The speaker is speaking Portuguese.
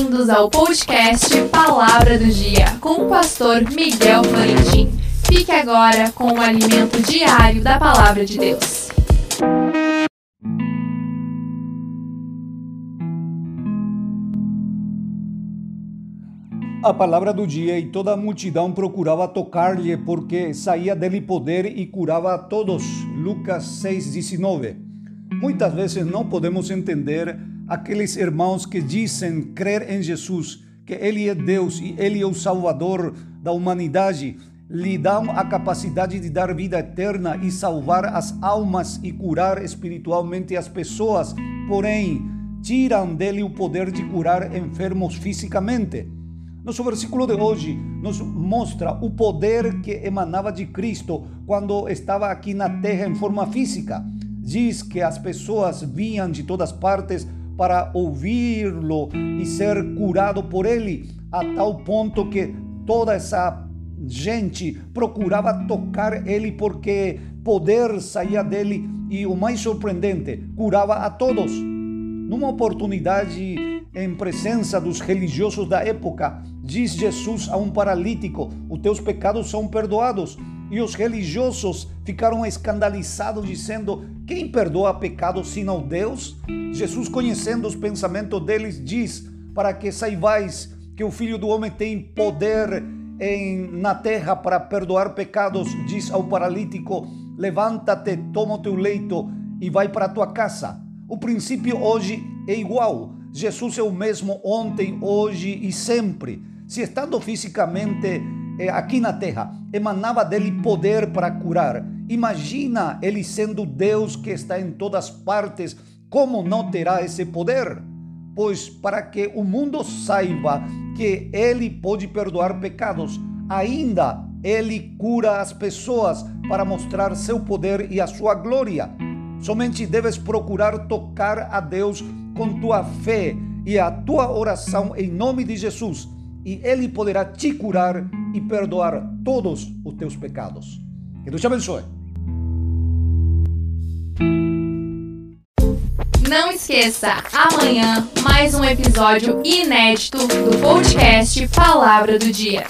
Bem-vindos ao podcast Palavra do Dia com o pastor Miguel Florentin. Fique agora com o alimento diário da Palavra de Deus. A palavra do dia e toda a multidão procurava tocar-lhe porque saía dele poder e curava a todos. Lucas 6:19. Muitas vezes não podemos entender aqueles irmãos que dizem crer em Jesus, que Ele é Deus e Ele é o Salvador da humanidade, lhe dão a capacidade de dar vida eterna e salvar as almas e curar espiritualmente as pessoas, porém, tiram dele o poder de curar enfermos fisicamente. Nosso versículo de hoje nos mostra o poder que emanava de Cristo quando estava aqui na terra em forma física. Diz que as pessoas vinham de todas partes para ouvi-lo e ser curado por ele, a tal ponto que toda essa gente procurava tocar ele porque poder saía dele e o mais surpreendente, curava a todos. Numa oportunidade em presença dos religiosos da época, diz Jesus a um paralítico: Os teus pecados são perdoados. E os religiosos ficaram escandalizados, dizendo: Quem perdoa pecados senão Deus? Jesus, conhecendo os pensamentos deles, diz: Para que saibais que o Filho do Homem tem poder em, na terra para perdoar pecados, diz ao paralítico: Levanta-te, toma o teu leito e vai para a tua casa. O princípio hoje é igual. Jesus é o mesmo ontem, hoje e sempre. Se estando fisicamente aqui na terra, emanava dele poder para curar. Imagina ele sendo Deus que está em todas partes, como não terá esse poder? Pois para que o mundo saiba que ele pode perdoar pecados, ainda ele cura as pessoas para mostrar seu poder e a sua glória. Somente deves procurar tocar a Deus com tua fé e a tua oração em nome de Jesus, e Ele poderá te curar e perdoar todos os teus pecados. Que Deus te abençoe. Não esqueça, amanhã mais um episódio inédito do podcast Palavra do Dia.